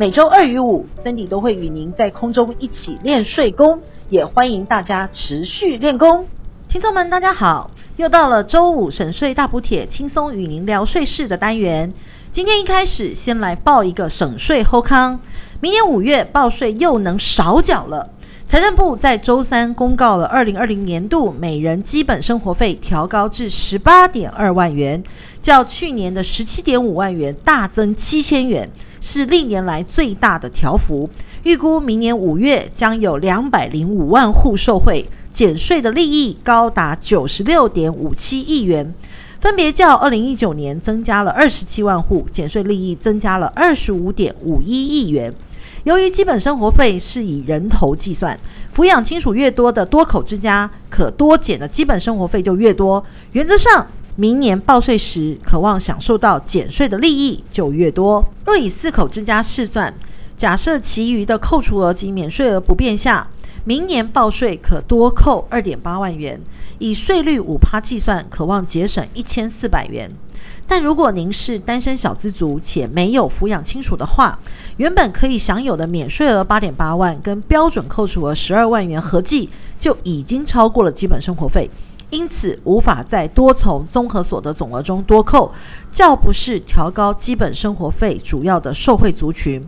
每周二与五，Cindy 都会与您在空中一起练税功，也欢迎大家持续练功。听众们，大家好，又到了周五省税大补帖，轻松与您聊税事的单元。今天一开始，先来报一个省税后康，明年五月报税又能少缴了。财政部在周三公告了二零二零年度每人基本生活费调高至十八点二万元，较去年的十七点五万元大增七千元。是历年来最大的调幅，预估明年五月将有两百零五万户受惠，减税的利益高达九十六点五七亿元，分别较二零一九年增加了二十七万户，减税利益增加了二十五点五一亿元。由于基本生活费是以人头计算，抚养亲属越多的多口之家，可多减的基本生活费就越多，原则上。明年报税时，渴望享受到减税的利益就越多。若以四口之家试算，假设其余的扣除额及免税额不变下，明年报税可多扣二点八万元，以税率五趴计算，渴望节省一千四百元。但如果您是单身小资族且没有抚养亲属的话，原本可以享有的免税额八点八万跟标准扣除额十二万元合计就已经超过了基本生活费。因此，无法再多从综合所得总额中多扣，较不是调高基本生活费主要的受惠族群。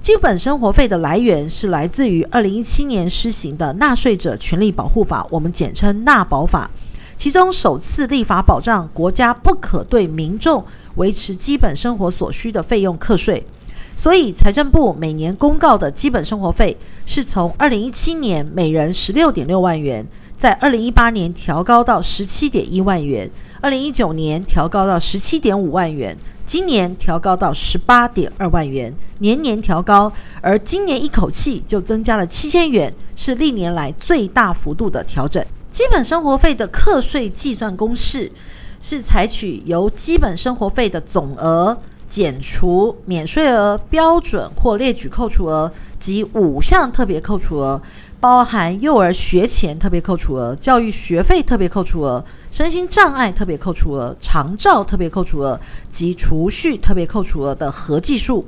基本生活费的来源是来自于二零一七年施行的《纳税者权利保护法》，我们简称纳保法，其中首次立法保障国家不可对民众维持基本生活所需的费用课税。所以，财政部每年公告的基本生活费是从二零一七年每人十六点六万元。在二零一八年调高到十七点一万元，二零一九年调高到十七点五万元，今年调高到十八点二万元，年年调高，而今年一口气就增加了七千元，是历年来最大幅度的调整。基本生活费的课税计算公式是采取由基本生活费的总额减除免税额、标准或列举扣除额及五项特别扣除额。包含幼儿学前特别扣除额、教育学费特别扣除额、身心障碍特别扣除额、长照特别扣除额及储蓄特别扣除额的合计数。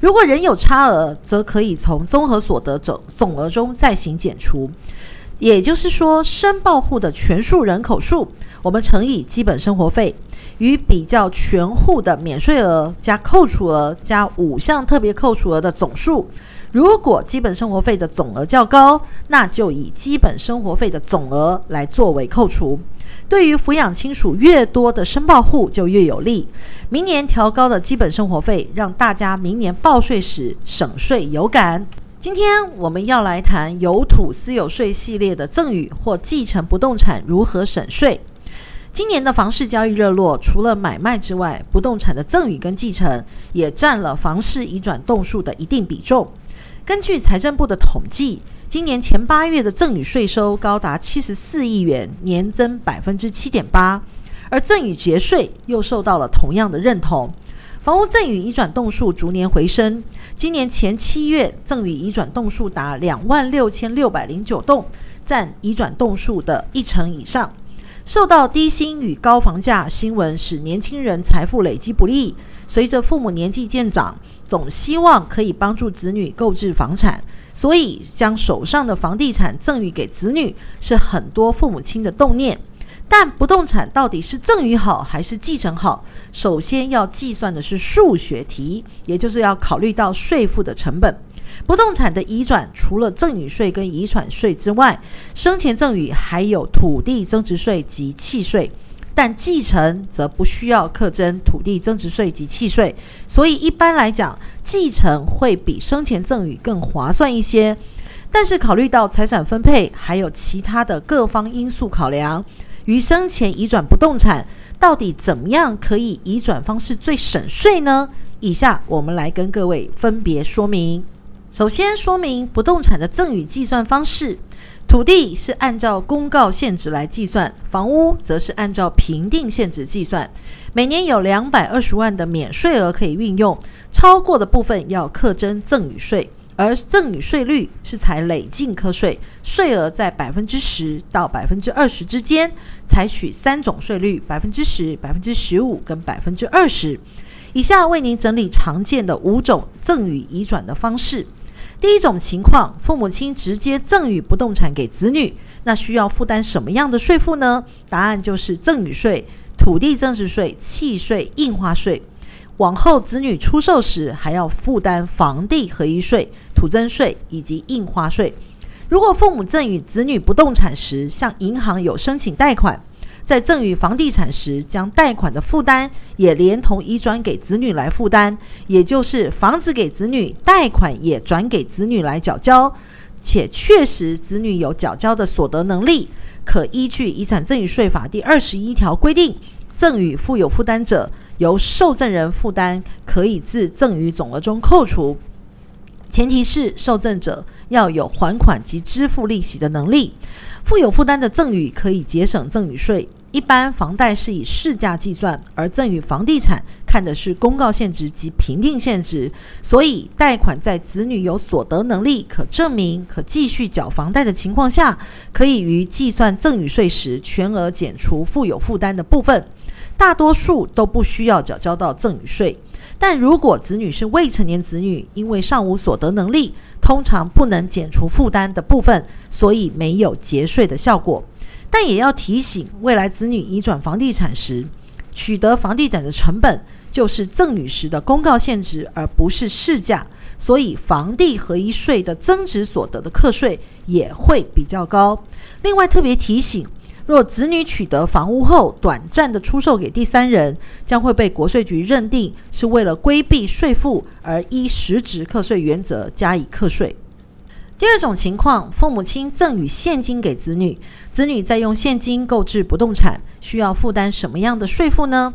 如果仍有差额，则可以从综合所得总总额中再行减除。也就是说，申报户的全数人口数，我们乘以基本生活费，与比较全户的免税额加扣除额加五项特别扣除额的总数。如果基本生活费的总额较高，那就以基本生活费的总额来作为扣除。对于抚养亲属越多的申报户就越有利。明年调高的基本生活费，让大家明年报税时省税有感。今天我们要来谈有土私有税系列的赠与或继承不动产如何省税。今年的房市交易热络，除了买卖之外，不动产的赠与跟继承也占了房市移转栋数的一定比重。根据财政部的统计，今年前八月的赠与税收高达七十四亿元，年增百分之七点八，而赠与节税又受到了同样的认同。房屋赠与移转栋数逐年回升，今年前七月赠与移转栋数达两万六千六百零九栋，占移转栋数的一成以上。受到低薪与高房价新闻使年轻人财富累积不利，随着父母年纪渐长，总希望可以帮助子女购置房产，所以将手上的房地产赠与给子女是很多父母亲的动念。但不动产到底是赠与好还是继承好？首先要计算的是数学题，也就是要考虑到税负的成本。不动产的移转除了赠与税跟遗产税之外，生前赠与还有土地增值税及契税。但继承则不需要课征土地增值税及契税，所以一般来讲，继承会比生前赠与更划算一些。但是考虑到财产分配还有其他的各方因素考量，于生前移转不动产，到底怎么样可以移转方式最省税呢？以下我们来跟各位分别说明。首先说明不动产的赠与计算方式。土地是按照公告现值来计算，房屋则是按照评定现值计算。每年有两百二十万的免税额可以运用，超过的部分要课征赠与税，而赠与税率是采累进课税，税额在百分之十到百分之二十之间，采取三种税率：百分之十、百分之十五跟百分之二十。以下为您整理常见的五种赠与移转的方式。第一种情况，父母亲直接赠与不动产给子女，那需要负担什么样的税负呢？答案就是赠与税、土地增值税、契税、印花税。往后子女出售时，还要负担房地合一税、土增税以及印花税。如果父母赠与子女不动产时，向银行有申请贷款。在赠与房地产时，将贷款的负担也连同移转给子女来负担，也就是房子给子女，贷款也转给子女来缴交，且确实子女有缴交的所得能力，可依据《遗产赠与税法》第二十一条规定，赠与负有负担者由受赠人负担，可以自赠与总额中扣除，前提是受赠者要有还款及支付利息的能力。负有负担的赠与可以节省赠与税。一般房贷是以市价计算，而赠与房地产看的是公告现值及评定现值，所以贷款在子女有所得能力、可证明、可继续缴房贷的情况下，可以于计算赠与税时全额减除负有负担的部分，大多数都不需要缴交到赠与税。但如果子女是未成年子女，因为尚无所得能力，通常不能减除负担的部分，所以没有节税的效果。但也要提醒，未来子女移转房地产时，取得房地产的成本就是赠与时的公告现值，而不是市价，所以房地合一税的增值所得的课税也会比较高。另外特别提醒，若子女取得房屋后短暂的出售给第三人，将会被国税局认定是为了规避税负，而依实质课税原则加以课税。第二种情况，父母亲赠与现金给子女，子女再用现金购置不动产，需要负担什么样的税负呢？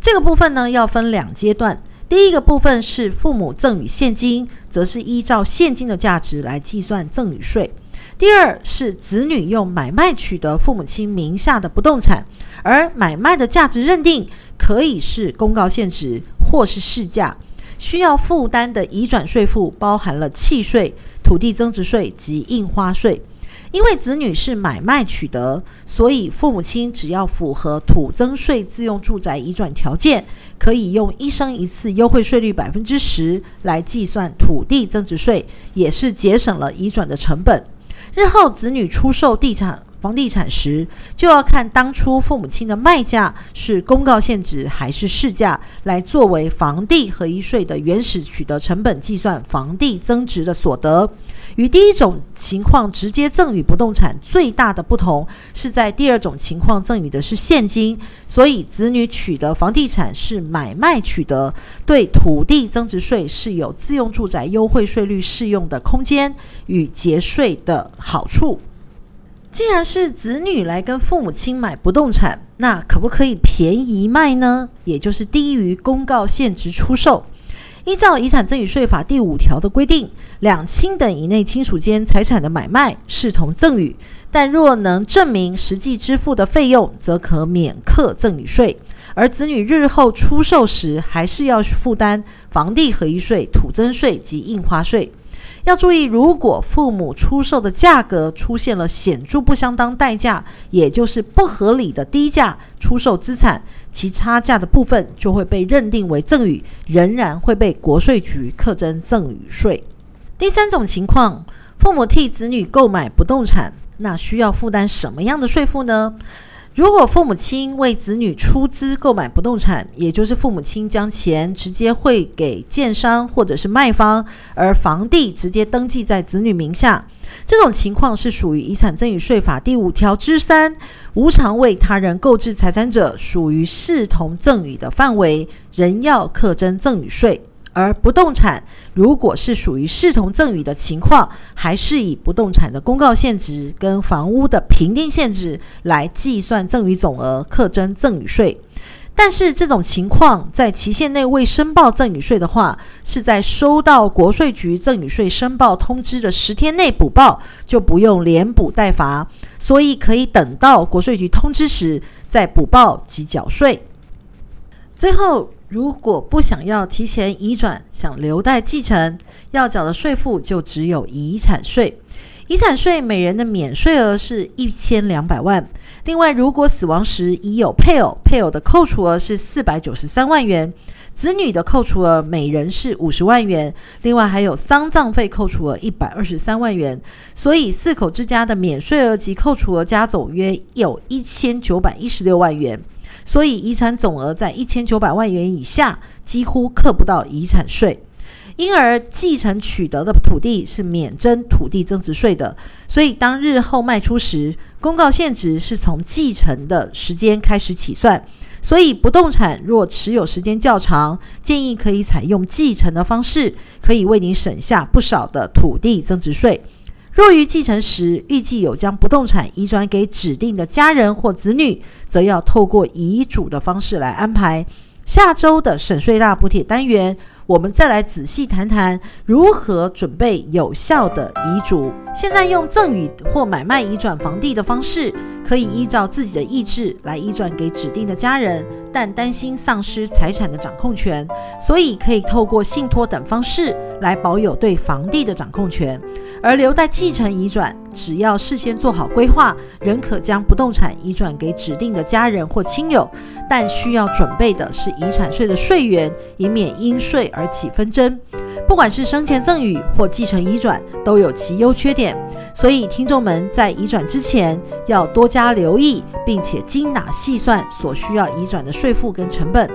这个部分呢，要分两阶段。第一个部分是父母赠与现金，则是依照现金的价值来计算赠与税。第二是子女用买卖取得父母亲名下的不动产，而买卖的价值认定可以是公告现值或是市价，需要负担的移转税负包含了契税。土地增值税及印花税，因为子女是买卖取得，所以父母亲只要符合土增税自用住宅移转条件，可以用一生一次优惠税率百分之十来计算土地增值税，也是节省了移转的成本。日后子女出售地产房地产时，就要看当初父母亲的卖价是公告现值还是市价，来作为房地合一税的原始取得成本计算房地增值的所得。与第一种情况直接赠与不动产最大的不同，是在第二种情况赠与的是现金，所以子女取得房地产是买卖取得，对土地增值税是有自用住宅优惠税率适用的空间与节税的好处。既然是子女来跟父母亲买不动产，那可不可以便宜卖呢？也就是低于公告现值出售。依照遗产赠与税法第五条的规定，两亲等以内亲属间财产的买卖视同赠与，但若能证明实际支付的费用，则可免课赠与税。而子女日后出售时，还是要负担房地合一税、土增税及印花税。要注意，如果父母出售的价格出现了显著不相当代价，也就是不合理的低价出售资产，其差价的部分就会被认定为赠与，仍然会被国税局课征赠与税。第三种情况，父母替子女购买不动产，那需要负担什么样的税负呢？如果父母亲为子女出资购买不动产，也就是父母亲将钱直接汇给建商或者是卖方，而房地直接登记在子女名下，这种情况是属于遗产赠与税法第五条之三，无偿为他人购置财产者，属于视同赠与的范围，仍要课征赠与税。而不动产如果是属于视同赠与的情况，还是以不动产的公告现值跟房屋的评定现值来计算赠与总额，课征赠与税。但是这种情况在期限内未申报赠与税的话，是在收到国税局赠与税申报通知的十天内补报，就不用连补带罚，所以可以等到国税局通知时再补报及缴税。最后，如果不想要提前移转，想留待继承，要缴的税负就只有遗产税。遗产税每人的免税额是一千两百万。另外，如果死亡时已有配偶，配偶的扣除额是四百九十三万元；子女的扣除额每人是五十万元。另外，还有丧葬费扣除额一百二十三万元。所以，四口之家的免税额及扣除额加总约有一千九百一十六万元。所以，遗产总额在一千九百万元以下，几乎课不到遗产税。因而，继承取得的土地是免征土地增值税的。所以，当日后卖出时，公告现值是从继承的时间开始起算。所以，不动产若持有时间较长，建议可以采用继承的方式，可以为您省下不少的土地增值税。若于继承时预计有将不动产移转给指定的家人或子女，则要透过遗嘱的方式来安排。下周的省税大补贴单元，我们再来仔细谈谈如何准备有效的遗嘱。现在用赠与或买卖移转房地的方式，可以依照自己的意志来移转给指定的家人，但担心丧失财产的掌控权，所以可以透过信托等方式来保有对房地的掌控权。而留待继承移转，只要事先做好规划，仍可将不动产移转给指定的家人或亲友，但需要准备的是遗产税的税源，以免因税而起纷争。不管是生前赠与或继承移转，都有其优缺点，所以听众们在移转之前要多加留意，并且精打细算所需要移转的税负跟成本。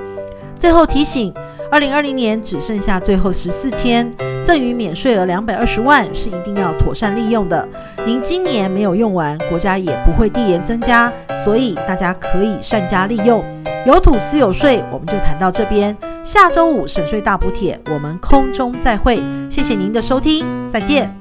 最后提醒，二零二零年只剩下最后十四天，赠与免税额两百二十万是一定要妥善利用的。您今年没有用完，国家也不会递延增加，所以大家可以善加利用。有土私有税，我们就谈到这边。下周五省税大补贴，我们空中再会。谢谢您的收听，再见。